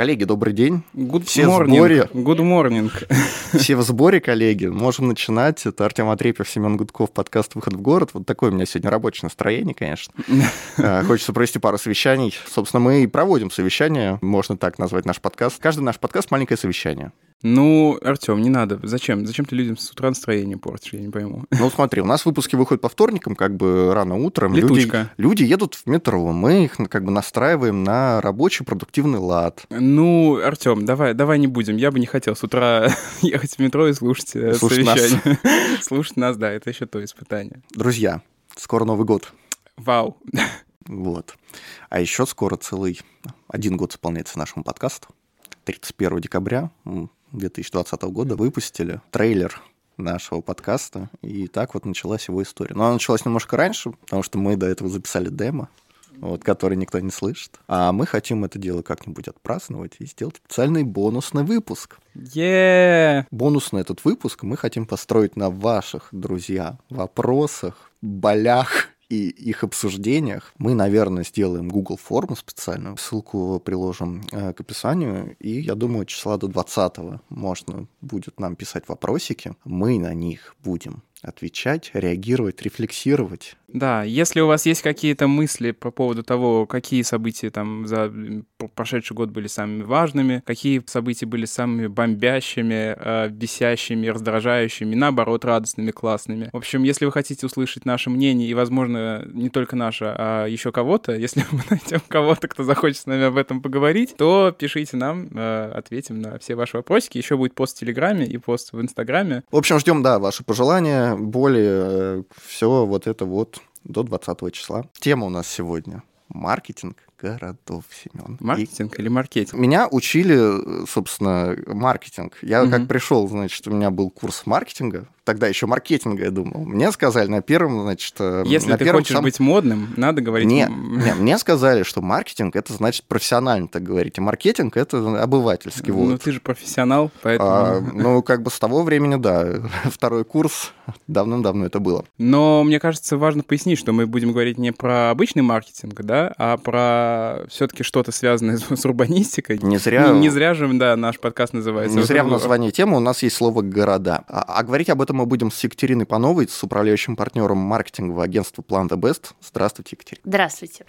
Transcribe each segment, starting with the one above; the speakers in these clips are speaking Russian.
Коллеги, добрый день. Good Все в morning. сборе. Good morning. Все в сборе, коллеги. Можем начинать. Это Артем Атрепьев, Семен Гудков, подкаст «Выход в город». Вот такое у меня сегодня рабочее настроение, конечно. Э, Хочется провести пару совещаний. Собственно, мы и проводим совещания, можно так назвать наш подкаст. Каждый наш подкаст — маленькое совещание. Ну, Артем, не надо. Зачем? Зачем ты людям с утра настроение портишь? Я не пойму. Ну, смотри, у нас выпуски выходят по вторникам, как бы рано утром. Люди, Летучка. люди едут в метро, мы их как бы настраиваем на рабочий продуктивный лад. Ну, Артем, давай, давай не будем. Я бы не хотел с утра ехать в метро и слушать, э, Слушать нас. совещание. Слушать нас, да, это еще то испытание. Друзья, скоро Новый год. Вау. Вот. А еще скоро целый один год исполняется нашему подкасту. 31 декабря 2020 года выпустили трейлер нашего подкаста, и так вот началась его история. Но она началась немножко раньше, потому что мы до этого записали демо, вот, который никто не слышит. А мы хотим это дело как-нибудь отпраздновать и сделать специальный бонусный выпуск. е Бонусный этот выпуск мы хотим построить на ваших, друзья, вопросах, болях и их обсуждениях. Мы, наверное, сделаем Google форму специальную, ссылку приложим э, к описанию, и я думаю, числа до 20 можно будет нам писать вопросики. Мы на них будем отвечать, реагировать, рефлексировать. Да, если у вас есть какие-то мысли по поводу того, какие события там за прошедший год были самыми важными, какие события были самыми бомбящими, э, бесящими, раздражающими, наоборот, радостными, классными. В общем, если вы хотите услышать наше мнение, и, возможно, не только наше, а еще кого-то, если мы найдем кого-то, кто захочет с нами об этом поговорить, то пишите нам, э, ответим на все ваши вопросики. Еще будет пост в Телеграме и пост в Инстаграме. В общем, ждем, да, ваши пожелания, более все вот это вот до 20 числа. Тема у нас сегодня маркетинг городов, Семен. Маркетинг или маркетинг? Меня учили, собственно, маркетинг. Я Мгм. как пришел, значит, у меня был курс маркетинга. Тогда еще маркетинга, я думал. Мне сказали на первом, значит, э, Если на ты первом хочешь сам- быть модным, надо говорить... Не, м, не, мне сказали, что маркетинг это значит профессионально так говорить, а маркетинг это обывательский. Ну, Вот. ты же профессионал, поэтому... А, ну, как бы с того времени, да, второй курс, давным-давно это было. Но мне кажется, важно пояснить, что мы будем говорить не про обычный маркетинг, да, а про все-таки что-то связанное с, с урбанистикой. Не зря, Не, не зря же, да, наш подкаст называется. не зря в названии темы у нас есть слово «города». А, а говорить об этом мы будем с Екатериной Пановой, с управляющим партнером маркетингового агентства Plan the Best. Здравствуйте, Екатерина. Здравствуйте.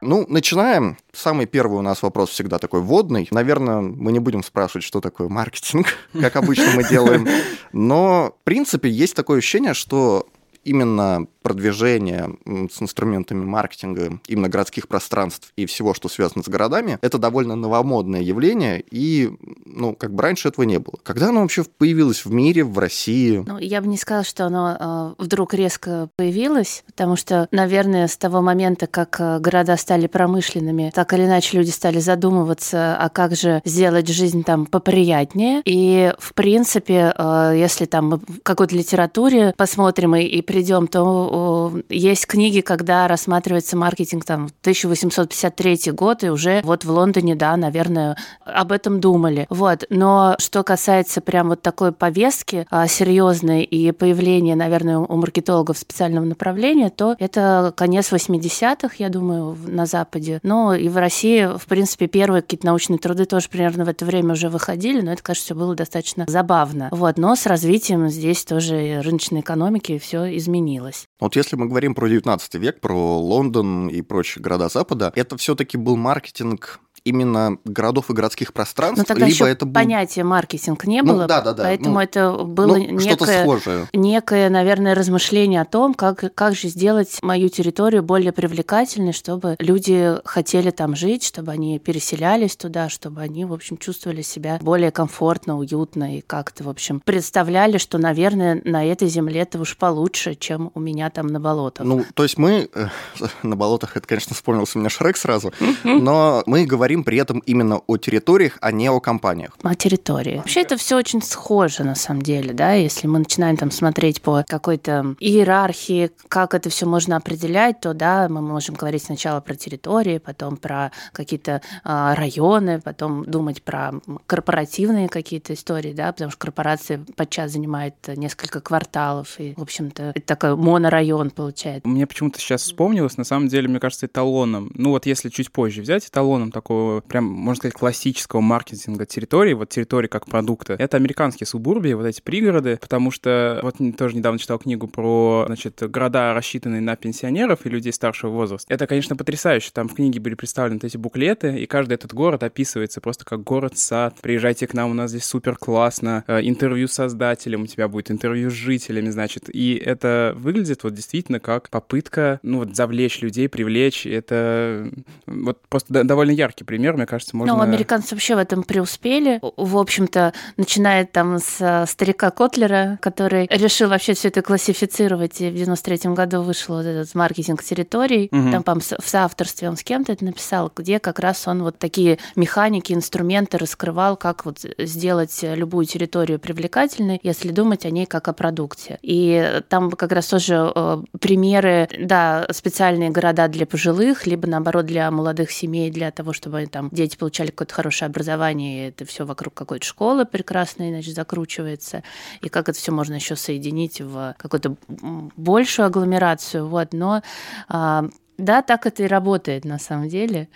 Ну, начинаем. Самый первый у нас вопрос всегда такой вводный. Наверное, мы не будем спрашивать, что такое маркетинг, как обычно мы делаем. Но, в принципе, есть такое ощущение, что именно продвижение м, с инструментами маркетинга именно городских пространств и всего, что связано с городами, это довольно новомодное явление, и, ну, как бы раньше этого не было. Когда оно вообще появилось в мире, в России? Ну, я бы не сказала, что оно э, вдруг резко появилось, потому что, наверное, с того момента, как э, города стали промышленными, так или иначе люди стали задумываться, а как же сделать жизнь там поприятнее. И, в принципе, э, если там мы в какой-то литературе посмотрим и, и придем, то есть книги, когда рассматривается маркетинг там 1853 год, и уже вот в Лондоне, да, наверное, об этом думали. Вот. Но что касается прям вот такой повестки а, серьезной и появления, наверное, у маркетологов специального направления, то это конец 80-х, я думаю, на Западе. Но и в России, в принципе, первые какие-то научные труды тоже примерно в это время уже выходили, но это, кажется, все было достаточно забавно. Вот. Но с развитием здесь тоже рыночной экономики все изменилось. Вот если мы говорим про 19 век, про Лондон и прочие города Запада, это все-таки был маркетинг именно городов и городских пространств, Но тогда либо еще это был... понятия маркетинг не Ну, было, да-да-да, поэтому ну, это было ну, некое схожее. некое, наверное, размышление о том, как, как же сделать мою территорию более привлекательной, чтобы люди хотели там жить, чтобы они переселялись туда, чтобы они, в общем, чувствовали себя более комфортно, уютно и как-то, в общем, представляли, что, наверное, на этой земле это уж получше, чем у меня там на болотах. Ну, то есть мы... э, На болотах, это, конечно, вспомнился у меня Шрек сразу, но мы говорим говорим при этом именно о территориях, а не о компаниях. О территории. Вообще это все очень схоже на самом деле, да, если мы начинаем там смотреть по какой-то иерархии, как это все можно определять, то да, мы можем говорить сначала про территории, потом про какие-то э, районы, потом думать про корпоративные какие-то истории, да, потому что корпорации подчас занимают несколько кварталов, и, в общем-то, это такой монорайон получается. Мне почему-то сейчас вспомнилось, на самом деле, мне кажется, эталоном, ну вот если чуть позже взять эталоном такого, прям, можно сказать, классического маркетинга территории, вот территории как продукта, это американские субурбии, вот эти пригороды, потому что вот тоже недавно читал книгу про, значит, города, рассчитанные на пенсионеров и людей старшего возраста. Это, конечно, потрясающе. Там в книге были представлены эти буклеты, и каждый этот город описывается просто как город-сад. Приезжайте к нам, у нас здесь супер классно. Э, интервью с создателем, у тебя будет интервью с жителями, значит. И это выглядит вот действительно как попытка, ну вот, завлечь людей, привлечь. Это вот просто довольно яркий пример, мне кажется, можно... Ну, американцы вообще в этом преуспели. В общем-то, начиная там с э, старика Котлера, который решил вообще все это классифицировать, и в 93 году вышел вот этот маркетинг территорий, угу. там, по в соавторстве он с кем-то это написал, где как раз он вот такие механики, инструменты раскрывал, как вот сделать любую территорию привлекательной, если думать о ней как о продукте. И там как раз тоже э, примеры, да, специальные города для пожилых, либо наоборот для молодых семей, для того, чтобы там дети получали какое-то хорошее образование, и это все вокруг какой-то школы прекрасной, значит, закручивается, и как это все можно еще соединить в какую-то большую агломерацию, вот, но а, да, так это и работает на самом деле.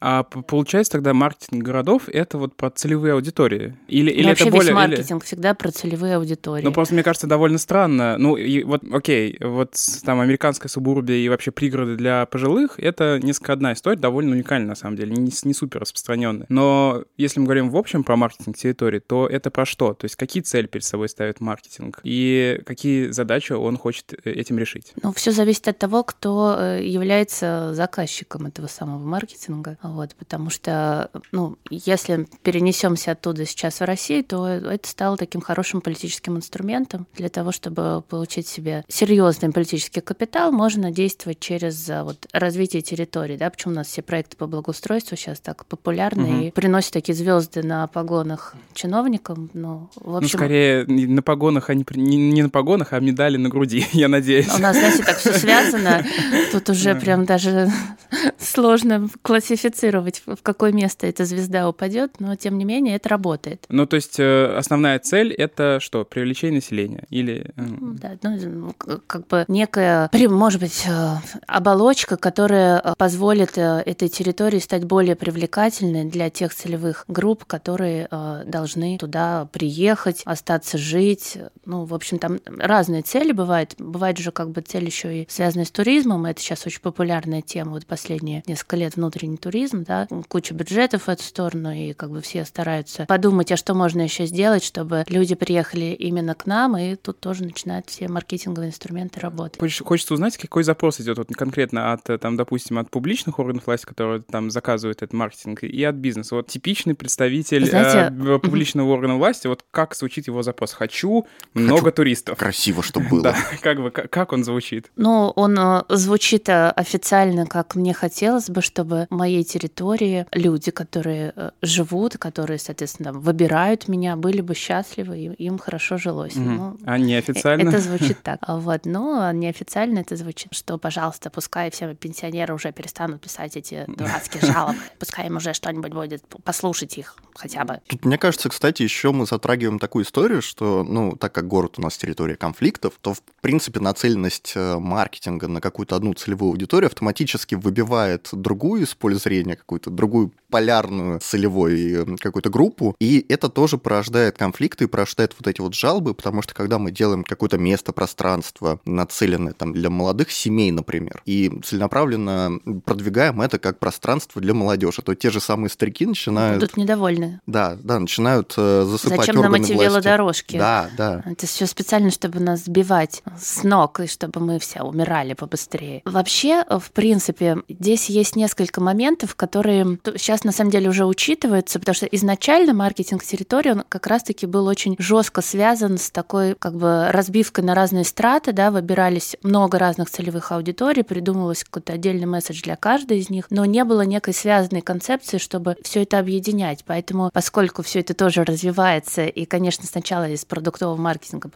А получается тогда маркетинг городов это вот про целевые аудитории? Или, или ну, это вообще более... весь маркетинг или... всегда про целевые аудитории. Ну, просто мне кажется, довольно странно. Ну, и вот, окей, вот там американская субурбия и вообще пригороды для пожилых — это несколько одна история, довольно уникальная на самом деле, не, не супер распространенная. Но если мы говорим в общем про маркетинг территории, то это про что? То есть какие цели перед собой ставит маркетинг? И какие задачи он хочет э, этим решить? Ну, все зависит от того, кто э, является заказчиком этого самого маркетинга. Вот, потому что, ну, если перенесемся оттуда сейчас в Россию, то это стало таким хорошим политическим инструментом для того, чтобы получить себе серьезный политический капитал, можно действовать через а, вот, развитие территории, да, почему у нас все проекты по благоустройству сейчас так популярны угу. и приносят такие звезды на погонах чиновникам, ну, в ну, общем... Ну, скорее, на погонах, а не, не, не на погонах, а медали на груди, я надеюсь. У нас, знаете, так все связано, тут уже прям даже сложно классифицировать в какое место эта звезда упадет, но тем не менее это работает. Ну, то есть э, основная цель это что? Привлечение населения? Или. Э, да, ну, как бы некая, может быть, э, оболочка, которая позволит этой территории стать более привлекательной для тех целевых групп, которые должны туда приехать, остаться жить. Ну, в общем, там разные цели бывают. Бывает же как бы цель еще и связанная с туризмом. Это сейчас очень популярная тема. Вот последние несколько лет внутренний туризм да, куча бюджетов в эту сторону, и как бы все стараются подумать, а что можно еще сделать, чтобы люди приехали именно к нам, и тут тоже начинают все маркетинговые инструменты работать. Хочется узнать, какой запрос идет вот конкретно от, там, допустим, от публичных органов власти, которые там заказывают этот маркетинг, и от бизнеса. Вот типичный представитель Знаете, э, публичного органа власти, вот как звучит его запрос? Хочу много Хочу туристов. Красиво, чтобы было. Да, как бы, как он звучит? Ну, он э, звучит э, официально, как мне хотелось бы, чтобы моей территории люди, которые э, живут, которые, соответственно, выбирают меня, были бы счастливы, и им хорошо жилось. Угу. Ну, а неофициально? Это звучит так. Вот, но неофициально это звучит, что, пожалуйста, пускай все пенсионеры уже перестанут писать эти дурацкие жалобы, пускай им уже что-нибудь будет, послушать их хотя бы. Тут, мне кажется, кстати, еще мы затрагиваем такую историю, что, ну, так как город у нас территория конфликтов, то, в принципе, нацеленность э, маркетинга на какую-то одну целевую аудиторию автоматически выбивает другую из поля зрения, какую-то другую полярную целевой э, какую-то группу, и это тоже порождает конфликты и порождает вот эти вот жалобы, потому что когда мы делаем какое-то место, пространство, нацеленное там для молодых семей, например, и целенаправленно продвигаем это как пространство для молодежи, то те же самые старики начинают... Будут недовольны. Да, да, начинают э, засыпать Зачем нам эти власти. велодорожки? Да, да. Это все специально, чтобы нас сбивать с ног, и чтобы мы все умирали побыстрее. Вообще, в принципе, здесь есть несколько моментов, которые... Сейчас на самом деле уже учитывается, потому что изначально маркетинг территории, он как раз-таки был очень жестко связан с такой как бы разбивкой на разные страты, да, выбирались много разных целевых аудиторий, придумывалось какой-то отдельный месседж для каждой из них, но не было некой связанной концепции, чтобы все это объединять. Поэтому, поскольку все это тоже развивается, и, конечно, сначала из продуктового маркетинга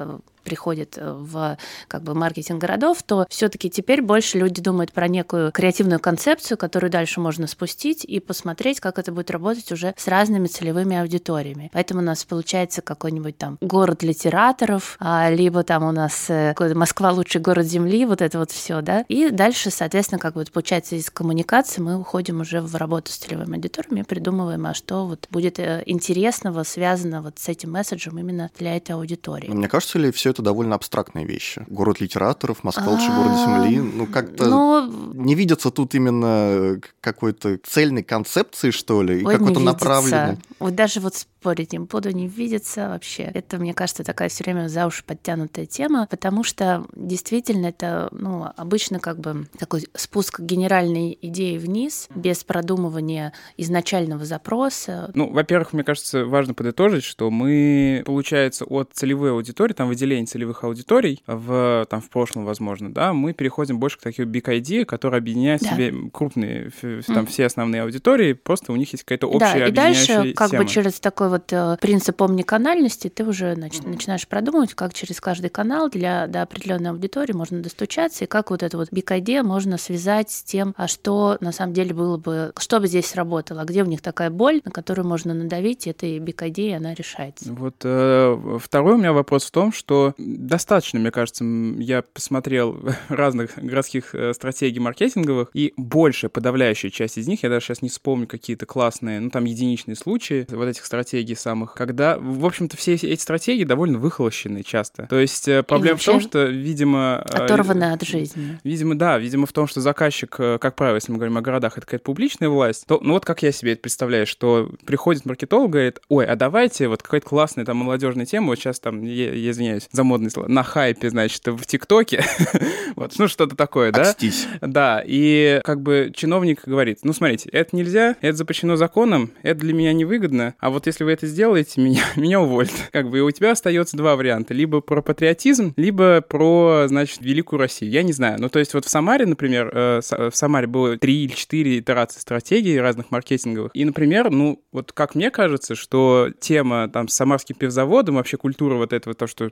приходит э, в как бы маркетинг городов, то все-таки теперь больше люди думают про некую креативную концепцию, которую дальше можно спустить и посмотреть, как это будет работать уже с разными целевыми аудиториями. Поэтому у нас получается какой-нибудь там город литераторов, а, либо там у нас э, Москва лучший город Земли, вот это вот все, да. И дальше, соответственно, как вот получается из коммуникации мы уходим уже в работу с целевыми аудиториями, придумываем, а что вот будет э, интересного, связано вот с этим месседжем именно для этой аудитории. Мне кажется ли все это довольно абстрактные вещи? Город литераторов, Москва лучший город Земли, ну как-то ну, не видится тут именно какой-то цельной концепции, что ли, и какой-то направленной. Вот даже вот спорить не буду, не видится вообще. Это, мне кажется, такая все время за уши подтянутая тема, потому что действительно это, ну, обычно как бы такой спуск генеральной идеи вниз, без продумывания изначального запроса. Ну, во-первых, мне кажется, важно подытожить, что мы, получается, от целевой аудитории, там, выделения целевых аудиторий в, там, в прошлом, возможно, да, мы переходим больше к такой big idea, которая объединяет да. в себе крупные, там, mm. все основные аудитории, просто у них есть какая-то общая да, и дальше, как тема. бы через такой вот э, принцип омниканальности ты уже нач- начинаешь продумывать, как через каждый канал для до определенной аудитории можно достучаться, и как вот эту вот big idea можно связать с тем, а что на самом деле было бы, что бы здесь сработало, а где у них такая боль, на которую можно надавить, и этой big idea, она решается. Вот э, второй у меня вопрос в том, что достаточно, мне кажется, я посмотрел разных городских э, стратегий маркетинговых, и большая подавляющая часть из них, я даже сейчас не вспомню какие-то классные, ну там единичные случаи вот этих стратегий, самых, когда, в общем-то, все эти стратегии довольно выхолощены часто. То есть э, проблема в том, что, видимо... Э, Оторваны от жизни. Видимо, да, видимо, в том, что заказчик, как правило, если мы говорим о городах, это какая-то публичная власть, то, ну вот как я себе это представляю, что приходит маркетолог, говорит, ой, а давайте вот какая-то классная там молодежная тема, вот сейчас там, я, я извиняюсь за модные слова, на хайпе, значит, в ТикТоке, вот, ну что-то такое, да? Отстись. Да, и как бы чиновник говорит, ну смотрите, это нельзя, это запрещено законом, это для меня невыгодно, а вот если вы это сделаете, меня, меня уволят. Как бы и у тебя остается два варианта. Либо про патриотизм, либо про, значит, Великую Россию. Я не знаю. Ну, то есть вот в Самаре, например, э, в Самаре было три или четыре итерации стратегии разных маркетинговых. И, например, ну, вот как мне кажется, что тема там с самарским пивзаводом, вообще культура вот этого, то, что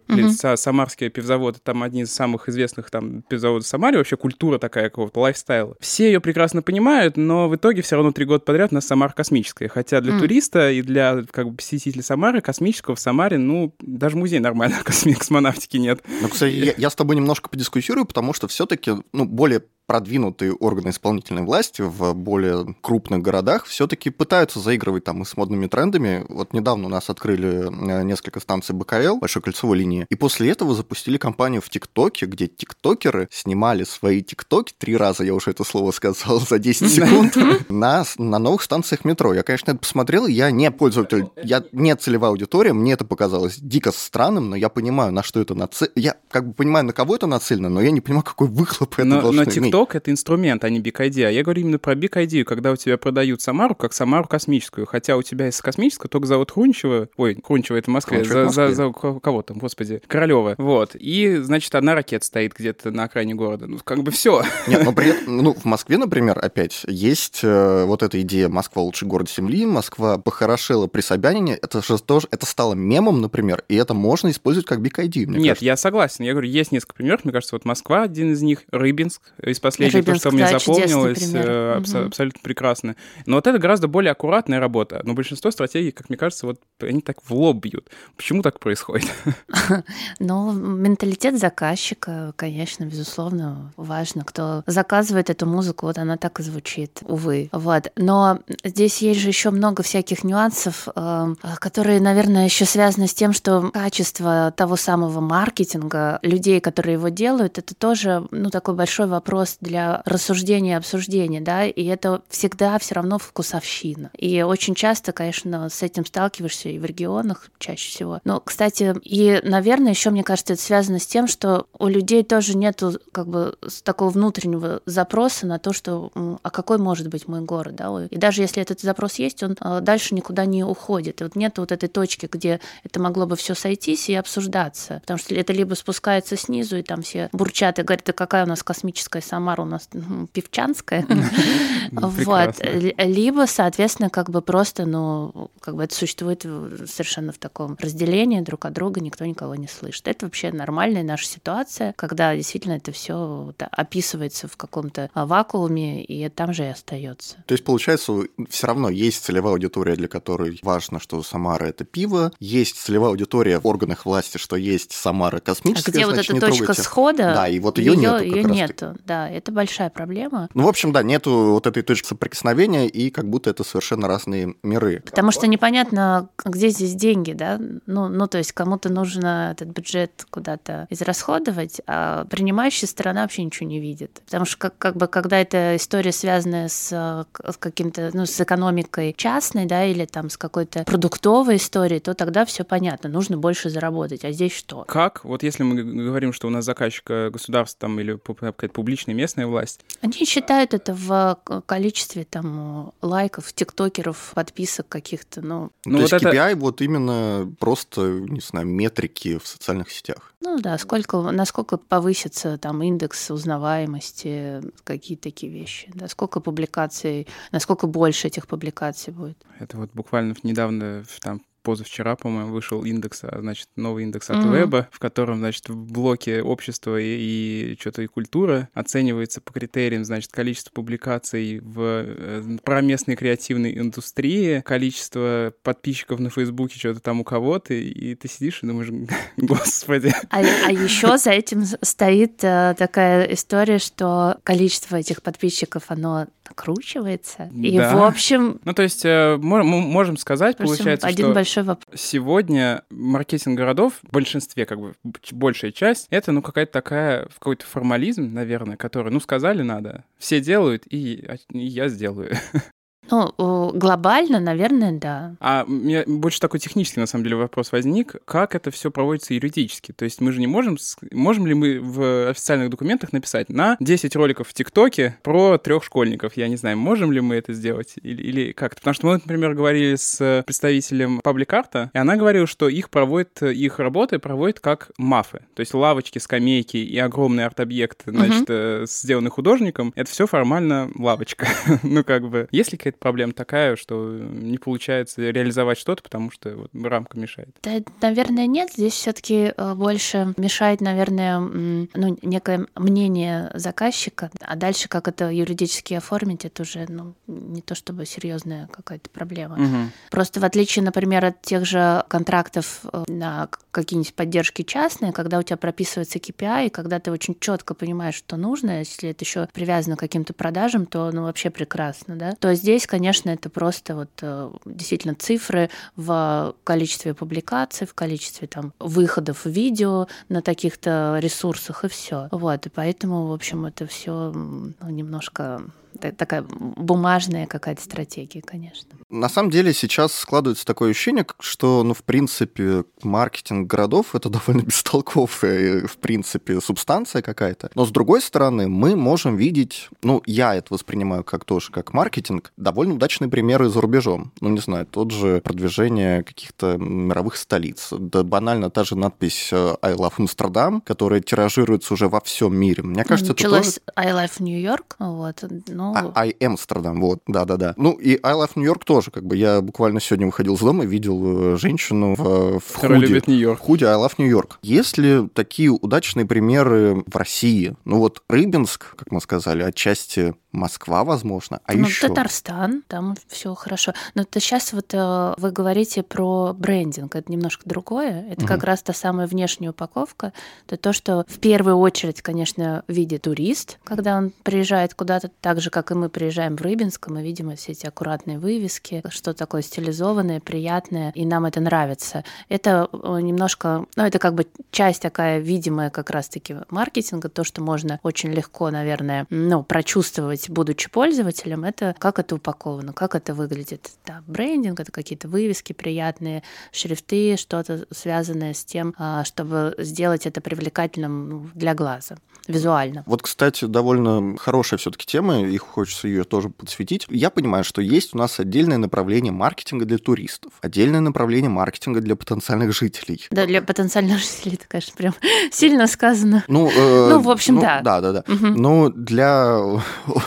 mm-hmm. самарские пивзаводы, там один из самых известных там пивзаводов в Самаре, вообще культура такая какого-то лайфстайла. Все ее прекрасно понимают, но в итоге все равно три года подряд у нас Самара космическая. Хотя для mm. туриста и для как бы посетителей Самары, космического в Самаре, ну, даже музей нормально космонавтики нет. Ну, кстати, я, я с тобой немножко подискуссирую, потому что все-таки, ну, более продвинутые органы исполнительной власти в более крупных городах все-таки пытаются заигрывать там и с модными трендами. Вот недавно у нас открыли э, несколько станций БКЛ, большой кольцевой линии, и после этого запустили кампанию в ТикТоке, где тиктокеры снимали свои тиктоки, три раза я уже это слово сказал за 10 секунд, на, на новых станциях метро. Я, конечно, это посмотрел, я не пользователь, я не целевая аудитория, мне это показалось дико странным, но я понимаю, на что это нацелено. Я как бы понимаю, на кого это нацелено, но я не понимаю, какой выхлоп это но, должно но иметь. TikTok — это инструмент, а не Big Idea. Я говорю именно про Big Idea, когда у тебя продают Самару как Самару космическую, хотя у тебя из космического только зовут Хрунчева, ой, Хрунчева — это в Москве, за, за, за кого там, господи, Королева, вот, и, значит, одна ракета стоит где-то на окраине города, ну, как бы все. Нет, ну, при этом, ну, в Москве, например, опять, есть э, вот эта идея «Москва лучший город Земли», «Москва похорошела при Собянине», это же тоже, это стало мемом, например, и это можно использовать как мне Нет, кажется. я согласен, я говорю, есть несколько примеров, мне кажется, вот Москва один из них, Рыбинск из последних, то, что мне запомнилось, э, абс- угу. абсолютно прекрасно. Но вот это гораздо более аккуратная работа. Но большинство стратегий, как мне кажется, вот они так в лоб бьют. Почему так происходит? Ну, менталитет заказчика, конечно, безусловно, важно. Кто заказывает эту музыку, вот она так и звучит, увы. Вот. Но здесь есть же еще много всяких нюансов, э, которые, наверное, еще связаны с тем, что качество того самого маркетинга, людей, которые его делают, это тоже, ну, такой большой вопрос для рассуждения, обсуждения, да, и это всегда все равно вкусовщина. И очень часто, конечно, с этим сталкиваешься и в регионах чаще всего. Но, кстати, и, наверное, еще, мне кажется, это связано с тем, что у людей тоже нету как бы такого внутреннего запроса на то, что а какой может быть мой город, да, и даже если этот запрос есть, он а, дальше никуда не уходит. И вот нет вот этой точки, где это могло бы все сойтись и обсуждаться, потому что это либо спускается снизу, и там все бурчат и говорят, да какая у нас космическая Самара, у нас певчанская, вот, либо, соответственно, как бы просто, ну, как бы это существует совершенно в таком разделении друг от друга, никто никого не слышит. Это вообще нормальная наша ситуация, когда действительно это все описывается в каком-то вакууме, и там же и остается. То есть, получается, все равно есть целевая аудитория, для которой важно, что Самара это пиво, есть целевая аудитория в органах власти, что есть Самара космическая. А где значит, вот эта точка трогайте. схода? Да, и вот ее, ее нету. Ее нету, да, это большая проблема. Ну, в общем, да, нету вот этой точки соприкосновения, и как будто это совершенно разные миры. Потому что непонятно, где здесь деньги, да? Ну, ну то есть кому-то нужно этот бюджет куда-то израсходовать, а принимающая сторона вообще ничего не видит. Потому что как, как бы когда эта история связанная с, с каким-то, ну, с экономикой частной, да, или там с какой-то продуктовой историей, то тогда все понятно, нужно больше заработать. А здесь что? Как? Вот если мы говорим, что у нас заказчик государство там или какая-то публичная местная власть. Они считают это в количестве там лайков, тиктокеров, подписок каких-то, ну. ну то вот есть это... KPI вот именно просто, не знаю, метрики в социальных сетях. Ну да, сколько, насколько повысится там индекс узнаваемости, какие такие вещи, да, сколько публикаций, насколько больше этих публикаций будет. Это вот буквально недавно там позавчера, по-моему, вышел индекс, а, значит, новый индекс от mm-hmm. веба, в котором, значит, в блоке общества и, и что-то и культура оценивается по критериям, значит, количество публикаций в э, про местной креативной индустрии, количество подписчиков на Фейсбуке, что-то там у кого-то, и ты сидишь и думаешь, господи. А, а еще за этим стоит э, такая история, что количество этих подписчиков, оно накручивается. Да. И, в общем... Ну, то есть, э, мы можем сказать, получается, один что большой вопрос. сегодня маркетинг городов в большинстве, как бы, большая часть, это, ну, какая-то такая, какой-то формализм, наверное, который, ну, сказали надо, все делают, и, а, и я сделаю. Ну, глобально, наверное, да. А у меня больше такой технический, на самом деле, вопрос возник. Как это все проводится юридически? То есть мы же не можем... Можем ли мы в официальных документах написать на 10 роликов в ТикТоке про трех школьников? Я не знаю, можем ли мы это сделать или, или как-то? Потому что мы, например, говорили с представителем пабликарта, и она говорила, что их проводят, их работы проводят как мафы. То есть лавочки, скамейки и огромные арт-объекты, значит, uh-huh. сделанные художником, это все формально лавочка. ну, как бы, есть ли какая-то проблема такая, что не получается реализовать что-то, потому что вот, рамка мешает? Да, наверное, нет. Здесь все-таки э, больше мешает, наверное, ну, некое мнение заказчика, а дальше как это юридически оформить, это уже ну, не то чтобы серьезная какая-то проблема. Угу. Просто в отличие, например, от тех же контрактов э, на какие-нибудь поддержки частные, когда у тебя прописывается KPI, и когда ты очень четко понимаешь, что нужно, если это еще привязано к каким-то продажам, то ну вообще прекрасно, да. То здесь здесь, конечно, это просто вот э, действительно цифры в количестве публикаций, в количестве там выходов видео на таких-то ресурсах и все. Вот, и поэтому, в общем, это все ну, немножко такая бумажная какая-то стратегия, конечно. На самом деле сейчас складывается такое ощущение, что, ну, в принципе, маркетинг городов — это довольно бестолковая, в принципе, субстанция какая-то. Но, с другой стороны, мы можем видеть, ну, я это воспринимаю как тоже как маркетинг, довольно удачные примеры за рубежом. Ну, не знаю, тот же продвижение каких-то мировых столиц. Да банально та же надпись э, «I love Amsterdam», которая тиражируется уже во всем мире. Мне кажется, Началось это тоже... «I love New York», вот, ну, а, I Amsterdam, вот, да-да-да. Ну, и I Love New York тоже, как бы, я буквально сегодня выходил из дома и видел э, женщину в, в Которая худи. любит Нью-Йорк. Худи I Love New York. Есть ли такие удачные примеры в России? Ну, вот Рыбинск, как мы сказали, отчасти Москва, возможно, а ну, еще... Татарстан, там все хорошо. Но то сейчас вот э, вы говорите про брендинг, это немножко другое. Это угу. как раз та самая внешняя упаковка. Это то, что в первую очередь, конечно, видит турист, когда он приезжает куда-то, так же, как и мы приезжаем в Рыбинск, мы видим все эти аккуратные вывески, что такое стилизованное, приятное, и нам это нравится. Это э, немножко, ну, это как бы часть такая видимая как раз-таки маркетинга, то, что можно очень легко, наверное, ну, прочувствовать заметить, будучи пользователем, это как это упаковано, как это выглядит. Да, брендинг, это какие-то вывески приятные, шрифты, что-то связанное с тем, а, чтобы сделать это привлекательным ну, для глаза визуально. Вот, кстати, довольно хорошая все-таки тема, и хочется ее тоже подсветить. Я понимаю, что есть у нас отдельное направление маркетинга для туристов, отдельное направление маркетинга для потенциальных жителей. Да, для потенциальных жителей это, конечно, прям сильно сказано. Ну, э, ну в общем, ну, да. Да, да, да. Угу. Но для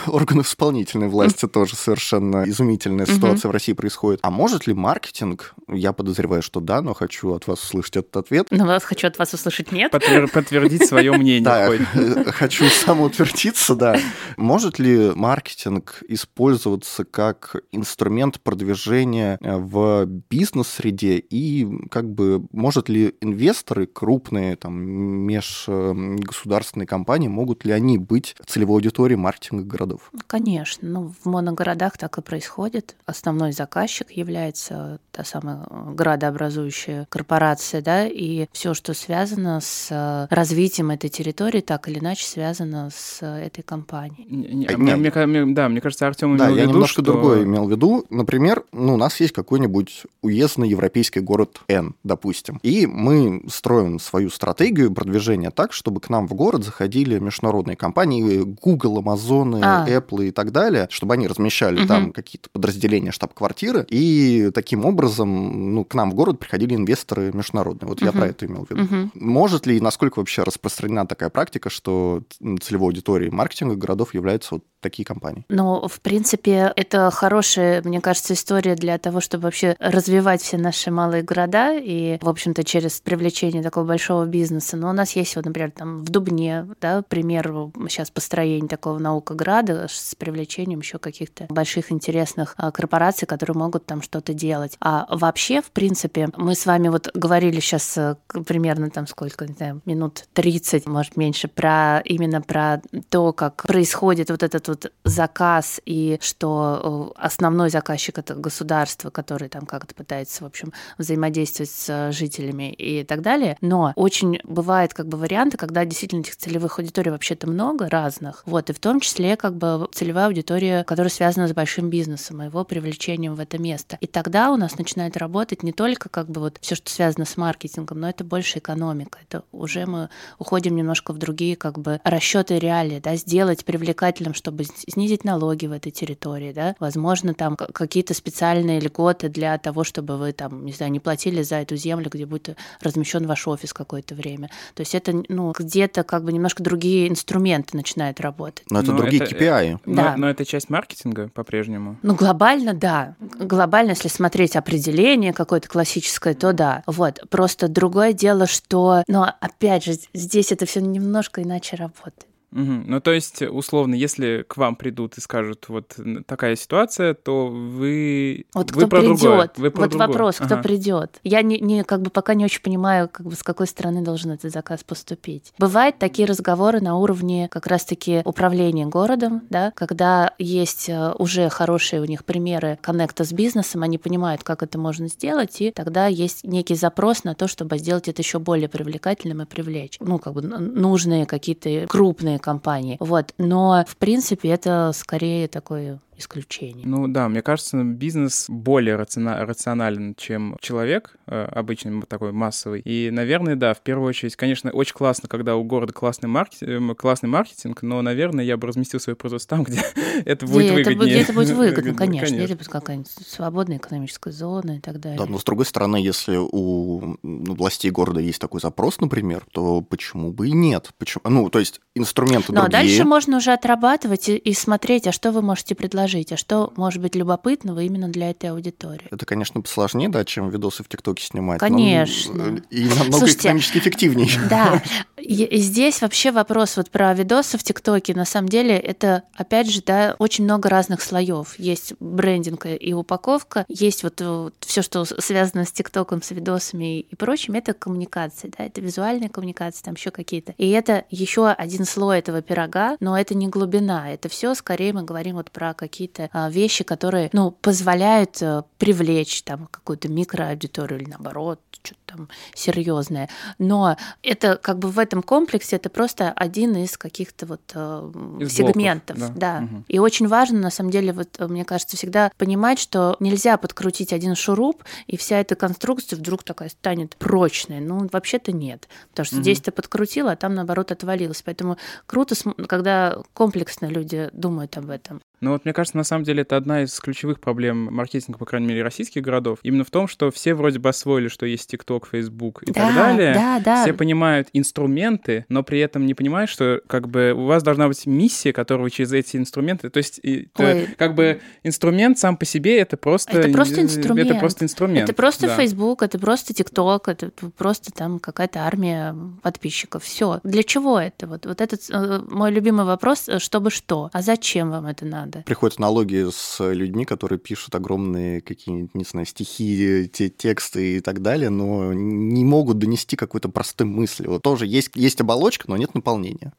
органов исполнительной власти тоже совершенно изумительная ситуация в России происходит. А может ли маркетинг, я подозреваю, что да, но хочу от вас услышать этот ответ. Ну, хочу от вас услышать нет. Подтвердить свое мнение. хочу самоутвердиться, да. Может ли маркетинг использоваться как инструмент продвижения э, в бизнес-среде и как бы может ли инвесторы, крупные там межгосударственные компании, могут ли они быть целевой аудиторией маркетинга городов? Конечно. Ну, в моногородах так и происходит. Основной заказчик является та самая градообразующая корпорация, да, и все, что связано с развитием этой территории, так или иначе связано с этой компанией. Не, а, мне, мне, да, мне кажется, Артем да, имел в виду, немножко что... другое имел в виду. Например, ну, у нас есть какой-нибудь уездный европейский город N, допустим, и мы строим свою стратегию продвижения так, чтобы к нам в город заходили международные компании, Google, Amazon, а. Apple и так далее, чтобы они размещали угу. там какие-то подразделения штаб-квартиры, и таким образом ну, к нам в город приходили инвесторы международные. Вот угу. я про это имел в виду. Угу. Может ли и насколько вообще распространена такая практика, что целевой аудиторией маркетинга городов являются вот такие компании? Ну, в принципе, это хорошая, мне кажется, история для того, чтобы вообще развивать все наши малые города и, в общем-то, через привлечение такого большого бизнеса. Но у нас есть, вот, например, там в Дубне, да, пример сейчас построения такого наукограда с привлечением еще каких-то больших интересных а, корпораций, которые могут там что-то делать. А вообще, в принципе, мы с вами вот говорили сейчас э, примерно там сколько, не знаю, минут 30, может, меньше, про именно про то, как происходит вот этот вот заказ и что э, основной заказчик это государство, которое там как-то пытается, в общем, взаимодействовать с жителями и так далее. Но очень бывает как бы варианты, когда действительно этих целевых аудиторий вообще-то много разных. Вот, и в том числе как бы целевая аудитория, которая связана с большим бизнесом, его привлечением в это место. И тогда у нас начинает работать не только как бы вот все, что связано с маркетингом, но это больше экономика. Это уже мы уходим немножко в другие как бы расчеты реалии, да, сделать привлекательным, чтобы снизить налоги в этой территории, да, возможно, там какие-то специальные льготы для того, чтобы вы там, не знаю, не платили за эту землю, где будет размещен ваш офис какое-то время. То есть это, ну, где-то как бы немножко другие инструменты начинают работать. Но это но другие это, KPI. Да. Но, но это часть маркетинга по-прежнему. Ну, глобально, да. Глобально, если смотреть определение какое-то классическое, то да. Вот. Просто другое дело, что, но опять же, здесь это все немножко иначе работает. Угу. Ну, то есть, условно, если к вам придут и скажут, вот такая ситуация, то вы... Вот вы кто про придет, другое. Вы про вот другое. вопрос, кто ага. придет. Я не, не, как бы пока не очень понимаю, как бы с какой стороны должен этот заказ поступить. Бывают такие разговоры на уровне как раз-таки управления городом, да, когда есть э, уже хорошие у них примеры коннекта с бизнесом, они понимают, как это можно сделать, и тогда есть некий запрос на то, чтобы сделать это еще более привлекательным и привлечь. Ну, как бы нужные какие-то крупные компании. Вот. Но, в принципе, это скорее такое исключение. Ну да, мне кажется, бизнес более рационален, чем человек, э, обычный такой массовый. И, наверное, да, в первую очередь, конечно, очень классно, когда у города классный, маркетинг, э, классный маркетинг, но, наверное, я бы разместил свое производство там, где это будет выгоднее. Это, где это будет выгодно, конечно. Где будет какая-нибудь свободная экономическая зона и так далее. Да, но с другой стороны, если у ну, властей города есть такой запрос, например, то почему бы и нет? Почему? Ну, то есть инструменты ну, другие. а дальше можно уже отрабатывать и, и смотреть, а что вы можете предложить предложить, а что может быть любопытного именно для этой аудитории. Это, конечно, посложнее, да, чем видосы в ТикТоке снимать. Конечно. Но, и намного Слушайте, экономически эффективнее. Да. И здесь вообще вопрос вот про видосы в ТикТоке. На самом деле это, опять же, да, очень много разных слоев. Есть брендинг и упаковка, есть вот, вот все, что связано с ТикТоком, с видосами и прочим, это коммуникация, да, это визуальная коммуникация, там еще какие-то. И это еще один слой этого пирога, но это не глубина, это все скорее мы говорим вот про какие какие-то а, вещи, которые, ну, позволяют э, привлечь там какую-то микроаудиторию или наоборот, что-то там серьезное. Но это как бы в этом комплексе это просто один из каких-то вот э, из сегментов. Блоков, да. да. Угу. И очень важно, на самом деле, вот мне кажется, всегда понимать, что нельзя подкрутить один шуруп, и вся эта конструкция вдруг такая станет прочной. Ну, вообще-то нет. Потому что угу. здесь ты подкрутила, а там, наоборот, отвалилось. Поэтому круто, когда комплексно люди думают об этом. Ну вот мне кажется, на самом деле это одна из ключевых проблем маркетинга, по крайней мере, российских городов. Именно в том, что все вроде бы освоили, что есть TikTok, Facebook и да, так далее. Да, да. Все понимают инструменты, но при этом не понимают, что как бы у вас должна быть миссия, которую через эти инструменты... То есть это, как бы инструмент сам по себе это просто... Это просто инструмент. Это просто инструмент. Это просто да. Facebook, это просто TikTok, это просто там какая-то армия подписчиков. Все. Для чего это? Вот, вот этот э, мой любимый вопрос, э, чтобы что? А зачем вам это надо? Надо. Приходят аналогии с людьми, которые пишут огромные какие-нибудь, не знаю, стихи, те, тексты и так далее, но не могут донести какой-то простой мысли. Вот тоже есть, есть оболочка, но нет наполнения.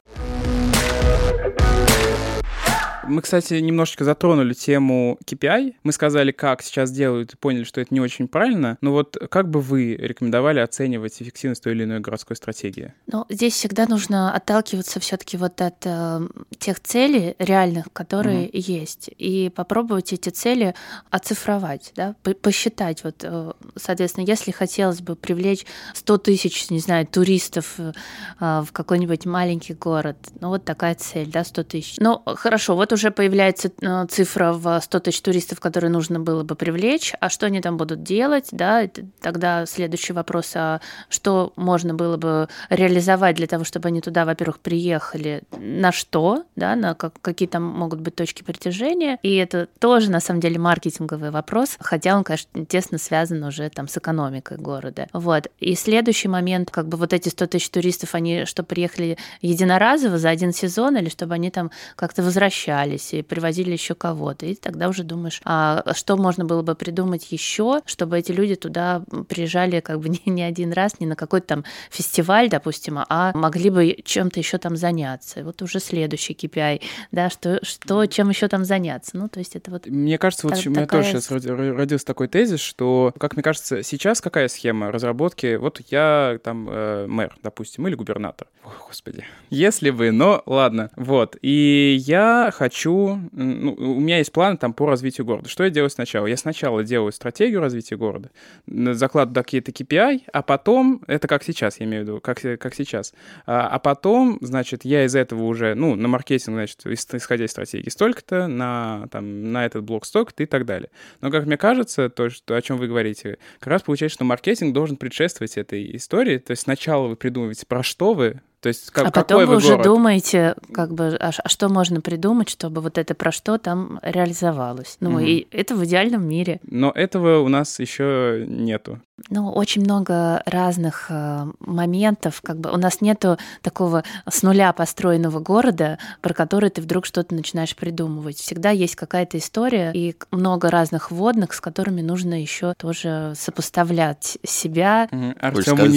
Мы, кстати, немножечко затронули тему KPI. Мы сказали, как сейчас делают, и поняли, что это не очень правильно. Но вот как бы вы рекомендовали оценивать эффективность той или иной городской стратегии? Ну, здесь всегда нужно отталкиваться все-таки вот от э, тех целей реальных, которые угу. есть, и попробовать эти цели оцифровать, да, посчитать. Вот, э, соответственно, если хотелось бы привлечь 100 тысяч, не знаю, туристов э, в какой-нибудь маленький город, ну вот такая цель, да, 100 тысяч. Ну, хорошо, вот уже появляется э, цифра в 100 тысяч туристов, которые нужно было бы привлечь, а что они там будут делать, да, тогда следующий вопрос, а что можно было бы реализовать для того, чтобы они туда, во-первых, приехали, на что, да, на как, какие там могут быть точки притяжения, и это тоже, на самом деле, маркетинговый вопрос, хотя он, конечно, тесно связан уже там с экономикой города. Вот. И следующий момент, как бы вот эти 100 тысяч туристов, они что, приехали единоразово за один сезон, или чтобы они там как-то возвращались, возвращались и привозили еще кого-то. И тогда уже думаешь, а что можно было бы придумать еще, чтобы эти люди туда приезжали как бы не, не один раз, не на какой-то там фестиваль, допустим, а могли бы чем-то еще там заняться. Вот уже следующий KPI, да, что, что чем еще там заняться. Ну, то есть это вот... Мне кажется, вот у меня тоже сейчас родился такой тезис, что, как мне кажется, сейчас какая схема разработки? Вот я там э, мэр, допустим, или губернатор. О, господи. Если бы, но ладно. Вот. И я хочу хочу... Ну, у меня есть планы там по развитию города. Что я делаю сначала? Я сначала делаю стратегию развития города, закладываю какие-то KPI, а потом... Это как сейчас, я имею в виду, как, как сейчас. А, а потом, значит, я из этого уже, ну, на маркетинг, значит, исходя из стратегии столько-то, на, там, на этот блок столько-то и так далее. Но, как мне кажется, то, что, о чем вы говорите, как раз получается, что маркетинг должен предшествовать этой истории. То есть сначала вы придумываете, про что вы то есть как, а потом вы, вы уже город? думаете, как бы, а, а что можно придумать, чтобы вот это про что там реализовалось. Ну, угу. и это в идеальном мире. Но этого у нас еще нету. Ну, очень много разных э, моментов, как бы у нас нету такого с нуля построенного города, про который ты вдруг что-то начинаешь придумывать. Всегда есть какая-то история и много разных водных, с которыми нужно еще тоже сопоставлять себя. Угу. Слово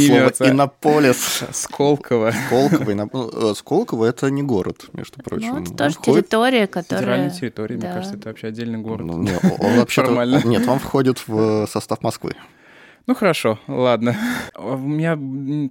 Иннополис. Сколково. Сколково. Ну, э, Сколково это не город, между прочим. Ну, это тоже входит... территория, которая... Федеральная территория, да. мне кажется, это вообще отдельный город. Ну, нет, он вообще Нет, он входит в состав Москвы. Ну хорошо, ладно. У меня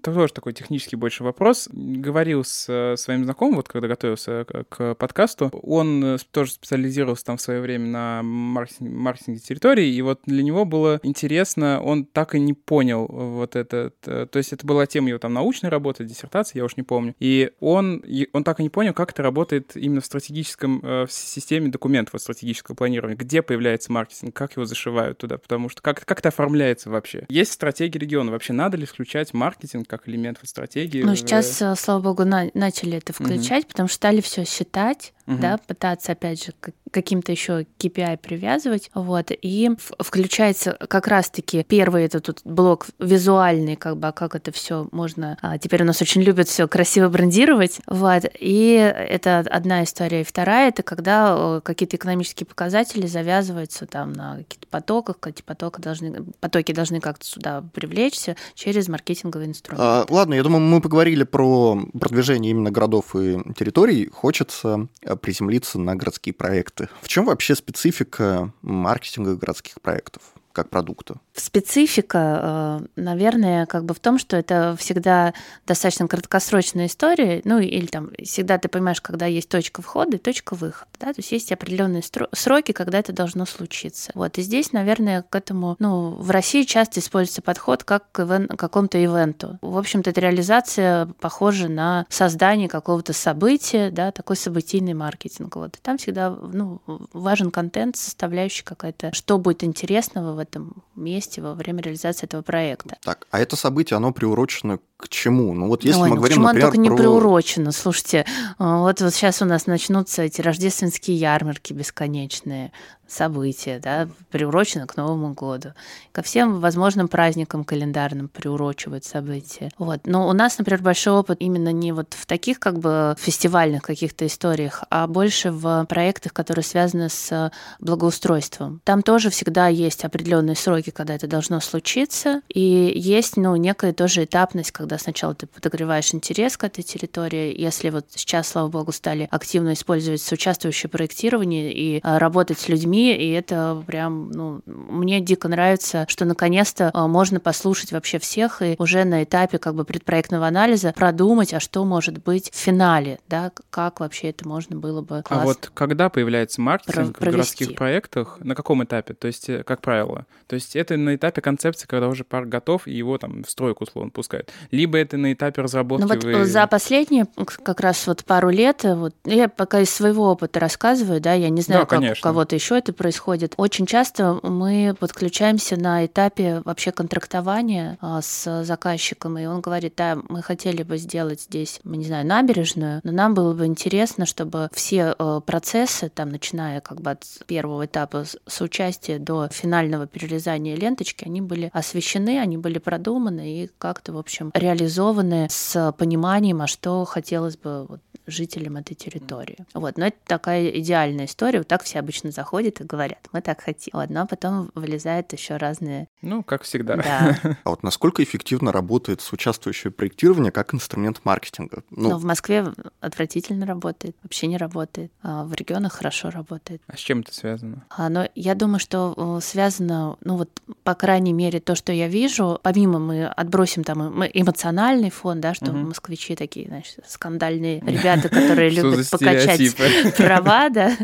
тоже такой технический больше вопрос. Говорил с э, своим знакомым, вот когда готовился к подкасту, он э, тоже специализировался там в свое время на маркетинге, маркетинге территории, и вот для него было интересно, он так и не понял вот этот, э, то есть это была тема его там научной работы, диссертации, я уж не помню, и он, он так и не понял, как это работает именно в стратегическом, в системе документов, вот стратегического планирования, где появляется маркетинг, как его зашивают туда, потому что как, как это оформляется вообще? Есть стратегия региона. Вообще надо ли включать маркетинг как элемент в стратегии? Ну, сейчас, э, слава богу, на начали это включать, угу. потому что стали все считать, угу. да, пытаться, опять же, каким-то еще KPI привязывать, вот, и включается как раз-таки первый этот тут блок визуальный, как бы, а как это все можно, а, теперь у нас очень любят все красиво брендировать, вот, и это одна история, и вторая, это когда какие-то экономические показатели завязываются там на каких-то потоках, эти потоки должны, потоки должны как-то сюда привлечься через маркетинговый инструмент. А, ладно, я думаю, мы поговорили про продвижение именно городов и территорий, хочется э, приземлиться на городские проекты. В чем вообще специфика маркетинга городских проектов? Как продукта? Специфика, э, наверное, как бы в том, что это всегда достаточно краткосрочная история, ну или там всегда ты понимаешь, когда есть точка входа и точка выхода, да, то есть есть определенные сроки, когда это должно случиться. Вот, и здесь, наверное, к этому, ну, в России часто используется подход как к ивен, какому-то ивенту. В общем-то, эта реализация похожа на создание какого-то события, да, такой событийный маркетинг. Вот. И там всегда ну, важен контент, составляющий какая-то, что будет интересного в этом месте во время реализации этого проекта. Так, а это событие, оно приурочено к чему? Ну вот если Ой, мы ну говорим, почему например, оно только не про... приурочено? Слушайте, вот, вот сейчас у нас начнутся эти рождественские ярмарки бесконечные события, да, приурочено к Новому году. Ко всем возможным праздникам календарным приурочивают события. Вот. Но у нас, например, большой опыт именно не вот в таких как бы фестивальных каких-то историях, а больше в проектах, которые связаны с благоустройством. Там тоже всегда есть определенные сроки, когда это должно случиться, и есть, ну, некая тоже этапность, когда сначала ты подогреваешь интерес к этой территории. Если вот сейчас, слава богу, стали активно использовать соучаствующее проектирование и а, работать с людьми, и это прям, ну, мне дико нравится, что наконец-то а, можно послушать вообще всех и уже на этапе как бы предпроектного анализа продумать, а что может быть в финале, да, как вообще это можно было бы класс... А вот когда появляется маркетинг Про- в городских проектах, на каком этапе? То есть, э, как правило, то есть это на этапе концепции, когда уже парк готов, и его там в стройку условно пускают. Либо это на этапе разработки. Ну вот вы... за последние как раз вот пару лет, вот я пока из своего опыта рассказываю, да, я не знаю, да, как конечно. у кого-то еще это происходит. Очень часто мы подключаемся на этапе вообще контрактования а, с заказчиком, и он говорит, да, мы хотели бы сделать здесь, мы не знаю, набережную, но нам было бы интересно, чтобы все э, процессы, там, начиная как бы от первого этапа с участия до финального перерезания ленточки, они были освещены, они были продуманы и как-то, в общем, реализованы с пониманием, а что хотелось бы вот жителям этой территории. Вот, но это такая идеальная история. Вот так все обычно заходят и говорят, мы так хотим. Вот, но потом вылезают еще разные... Ну, как всегда. Да. А вот насколько эффективно работает соучаствующее проектирование как инструмент маркетинга? Ну, в Москве отвратительно работает, вообще не работает. А в регионах хорошо работает. А с чем это связано? А, но я думаю, что э, связано, ну вот, по крайней мере, то, что я вижу, помимо мы отбросим там эмоциональный фон, да, что угу. москвичи такие, значит, скандальные ребята, которые любят покачать права, да,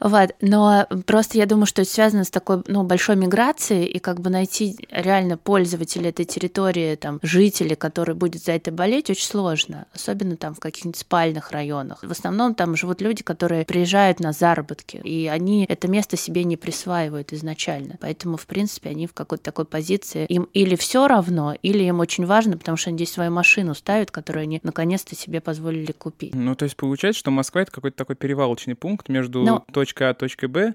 вот, но просто я думаю, что это связано с такой, ну, большой миграцией, и как бы найти реально пользователя этой территории, там, жителей, который будет за это болеть, очень сложно, особенно там в каких-нибудь спальных районах. В основном там живут люди, которые приезжают на заработки, и они это место себе не присваивают изначально. Поэтому, в принципе, они в какой-то такой позиции, им или все равно, или им очень важно, потому что они здесь свою машину ставят, которую они наконец-то себе позволили купить. Ну, то есть получается, что Москва — это какой-то такой перевалочный пункт между Но... точкой А и точкой Б,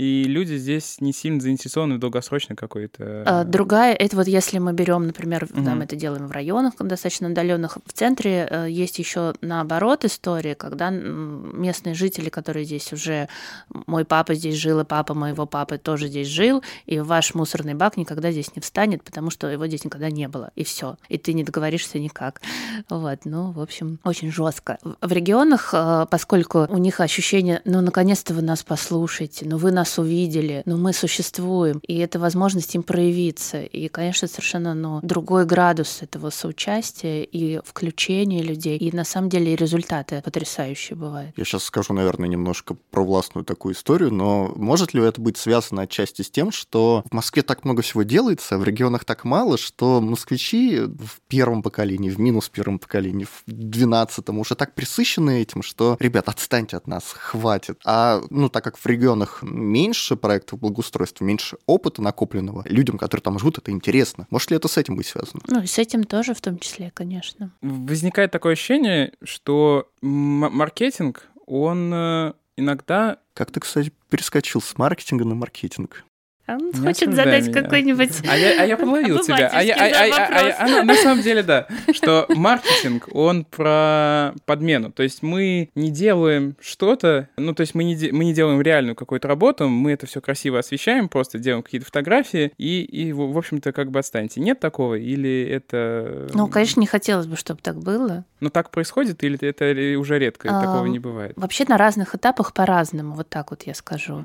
и люди здесь не сильно заинтересованы в долгосрочной какой-то... А, другая, это вот если мы берем, например, угу. да, мы это делаем в районах достаточно отдаленных, в центре э, есть еще наоборот история, когда местные жители, которые здесь уже, мой папа здесь жил, и папа моего папы тоже здесь жил, и ваш мусорный бак никогда здесь не встанет, потому что его здесь никогда не было, и все, и ты не договоришься никак. Вот, ну, в общем, очень жестко. В регионах, э, поскольку у них ощущение, ну, наконец-то вы нас послушаете, ну, вы нас увидели, но мы существуем, и это возможность им проявиться. И, конечно, совершенно ну, другой градус этого соучастия и включения людей. И на самом деле результаты потрясающие бывают. Я сейчас скажу, наверное, немножко про властную такую историю, но может ли это быть связано отчасти с тем, что в Москве так много всего делается, а в регионах так мало, что москвичи в первом поколении, в минус первом поколении, в двенадцатом уже так присыщены этим, что, ребят, отстаньте от нас, хватит. А, ну, так как в регионах меньше проектов благоустройства, меньше опыта накопленного. Людям, которые там живут, это интересно. Может ли это с этим быть связано? Ну, и с этим тоже в том числе, конечно. Возникает такое ощущение, что маркетинг, он э, иногда... Как ты, кстати, перескочил с маркетинга на маркетинг? Он не хочет задать меня. какой-нибудь А я, а я подловил тебя. А я, а, а, а, а, на самом деле, да, что маркетинг, он про подмену. То есть мы не делаем что-то, ну, то есть мы не, мы не делаем реальную какую-то работу, мы это все красиво освещаем, просто делаем какие-то фотографии, и, и в общем-то, как бы отстаньте. Нет такого? Или это... Ну, конечно, не хотелось бы, чтобы так было. Но так происходит, или это уже редко, а, такого не бывает? Вообще на разных этапах по-разному, вот так вот я скажу.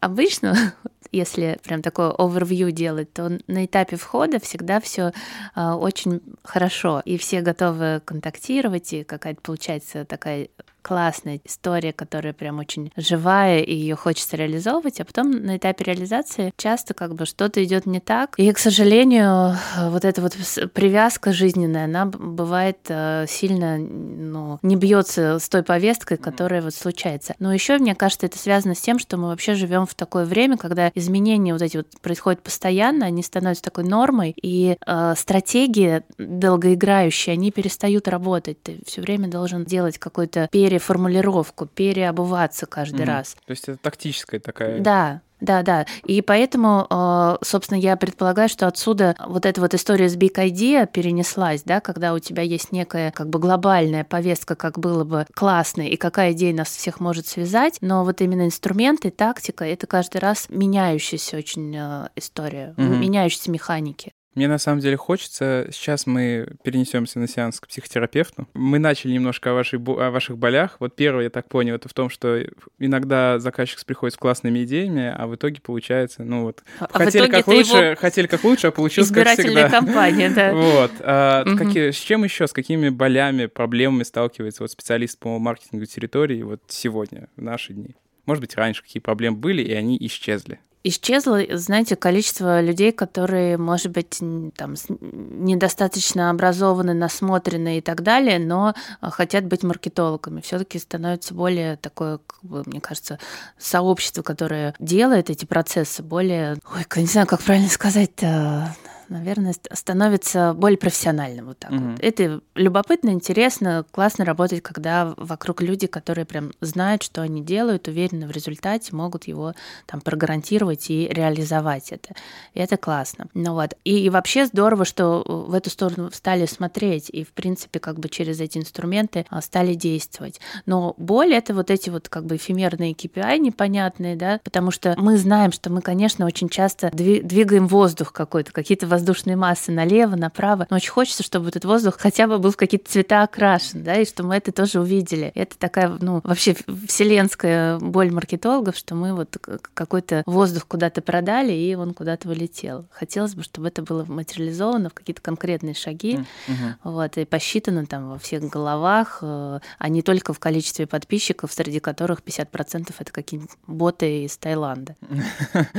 Обычно, если прям такое overview делать, то на этапе входа всегда все очень хорошо, и все готовы контактировать, и какая-то получается такая классная история, которая прям очень живая, и ее хочется реализовывать, а потом на этапе реализации часто как бы что-то идет не так. И, к сожалению, вот эта вот привязка жизненная, она бывает э, сильно ну, не бьется с той повесткой, которая вот случается. Но еще, мне кажется, это связано с тем, что мы вообще живем в такое время, когда изменения вот эти вот происходят постоянно, они становятся такой нормой, и э, стратегии долгоиграющие, они перестают работать. Ты все время должен делать какой-то пере переформулировку, переобуваться каждый mm. раз. То есть это тактическая такая... Да, да, да. И поэтому, э, собственно, я предполагаю, что отсюда вот эта вот история с Big Idea перенеслась, да, когда у тебя есть некая как бы глобальная повестка, как было бы классно, и какая идея нас всех может связать, но вот именно инструменты, тактика — это каждый раз меняющаяся очень э, история, mm-hmm. меняющиеся механики. Мне на самом деле хочется, сейчас мы перенесемся на сеанс к психотерапевту. Мы начали немножко о, вашей, о ваших болях. Вот первое, я так понял, это в том, что иногда заказчик приходит с классными идеями, а в итоге получается, ну вот, а хотели как лучше, хотели как лучше, а получилось как всегда. компания, да. Вот. А, угу. какие, с чем еще, с какими болями, проблемами сталкивается вот специалист по маркетингу территории вот сегодня, в наши дни? Может быть, раньше какие проблемы были, и они исчезли? Исчезло, знаете, количество людей, которые, может быть, там, недостаточно образованы, насмотрены и так далее, но а, хотят быть маркетологами. Все-таки становится более такое, как бы, мне кажется, сообщество, которое делает эти процессы, более... Ой, не знаю, как правильно сказать-то наверное, становится более профессиональным вот так угу. вот. Это любопытно, интересно, классно работать, когда вокруг люди, которые прям знают, что они делают, уверены в результате, могут его там прогарантировать и реализовать это. И это классно. Ну вот. И, и вообще здорово, что в эту сторону стали смотреть и, в принципе, как бы через эти инструменты а, стали действовать. Но боль — это вот эти вот как бы эфемерные KPI непонятные, да, потому что мы знаем, что мы, конечно, очень часто двигаем воздух какой-то, какие-то воздушные массы налево, направо. Но очень хочется, чтобы этот воздух хотя бы был в какие-то цвета окрашен, да, и что мы это тоже увидели. Это такая, ну, вообще вселенская боль маркетологов, что мы вот какой-то воздух куда-то продали, и он куда-то вылетел. Хотелось бы, чтобы это было материализовано в какие-то конкретные шаги, mm-hmm. вот, и посчитано там во всех головах, э, а не только в количестве подписчиков, среди которых 50% это какие-нибудь боты из Таиланда.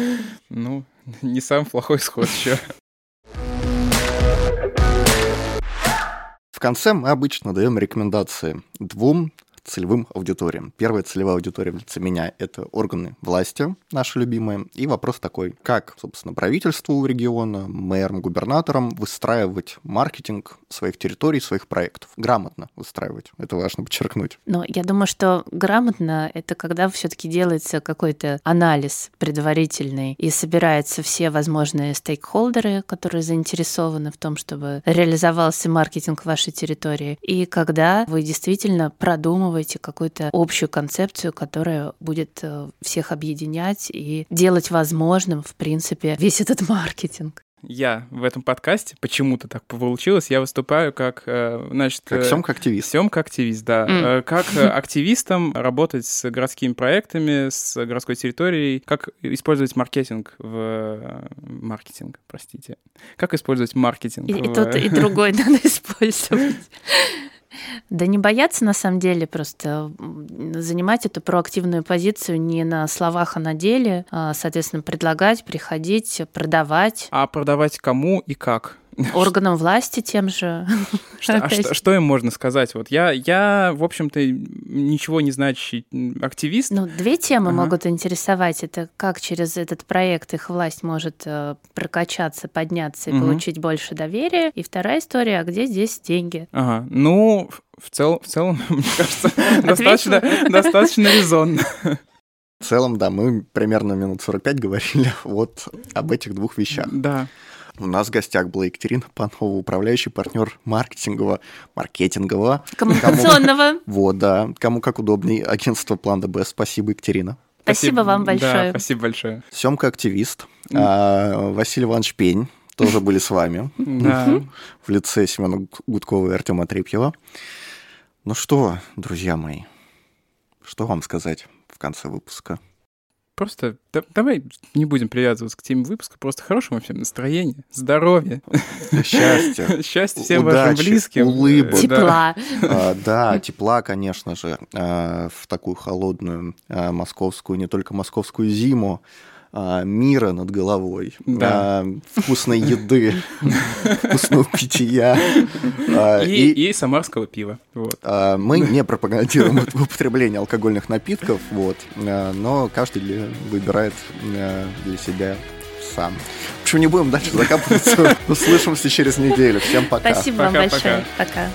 Ну, не самый плохой исход еще. В конце мы обычно даем рекомендации двум целевым аудиториям. Первая целевая аудитория в лице меня — это органы власти, наши любимые. И вопрос такой, как, собственно, правительству региона, мэрам, губернаторам выстраивать маркетинг своих территорий, своих проектов? Грамотно выстраивать. Это важно подчеркнуть. Но я думаю, что грамотно — это когда все таки делается какой-то анализ предварительный и собираются все возможные стейкхолдеры, которые заинтересованы в том, чтобы реализовался маркетинг вашей территории. И когда вы действительно продумываете придумываете какую-то общую концепцию, которая будет э, всех объединять и делать возможным, в принципе, весь этот маркетинг я в этом подкасте, почему-то так получилось, я выступаю как, э, значит... Как э, съемка-активист. Съемка-активист, да. Mm. Как активистом работать с городскими проектами, с городской территорией, как использовать маркетинг в... Маркетинг, простите. Как использовать маркетинг И, в... и тот, и другой надо использовать. Да не бояться, на самом деле, просто занимать эту проактивную позицию не на словах, а на деле, а, соответственно, предлагать, приходить, продавать. А продавать кому и как? Органам власти тем же. Что, а что, что им можно сказать? Вот я, я, в общем-то, ничего не значащий активист. Ну, две темы ага. могут интересовать. Это как через этот проект их власть может э, прокачаться, подняться и угу. получить больше доверия. И вторая история, а где здесь деньги? Ага. Ну, в, цел, в целом, мне кажется, достаточно, достаточно резонно. В целом, да, мы примерно минут 45 говорили вот об этих двух вещах. Да. У нас в гостях была Екатерина Панова, управляющий партнер маркетингового, маркетингового. Коммуникационного. Кому, вот, да. Кому как удобней. Агентство План ДБ. Спасибо, Екатерина. Спасибо, спасибо вам большое. Да, спасибо большое. Семка активист. А, Василий Иванович Пень тоже были с вами. Да. В лице Семена Гудкова и Артема Трепьева. Ну что, друзья мои, что вам сказать в конце выпуска? Просто да, давай не будем привязываться к теме выпуска, просто хорошего всем настроения, здоровья, Счастья. счастья всем вашим близким. улыбок. Да. Тепла. А, Да, тепла, конечно же, а, в такую холодную а, московскую, не только московскую зиму, а, мира над головой, Да. а, вкусной еды, вкусного питья. а, И, И и самарского пива. Вот. а, мы не пропагандируем употребление алкогольных напитков, вот, а, но каждый выбирает а, для себя сам. В общем, не будем дальше закапываться. Услышимся через неделю. Всем пока. Спасибо вам Пока-пока. большое. Пока.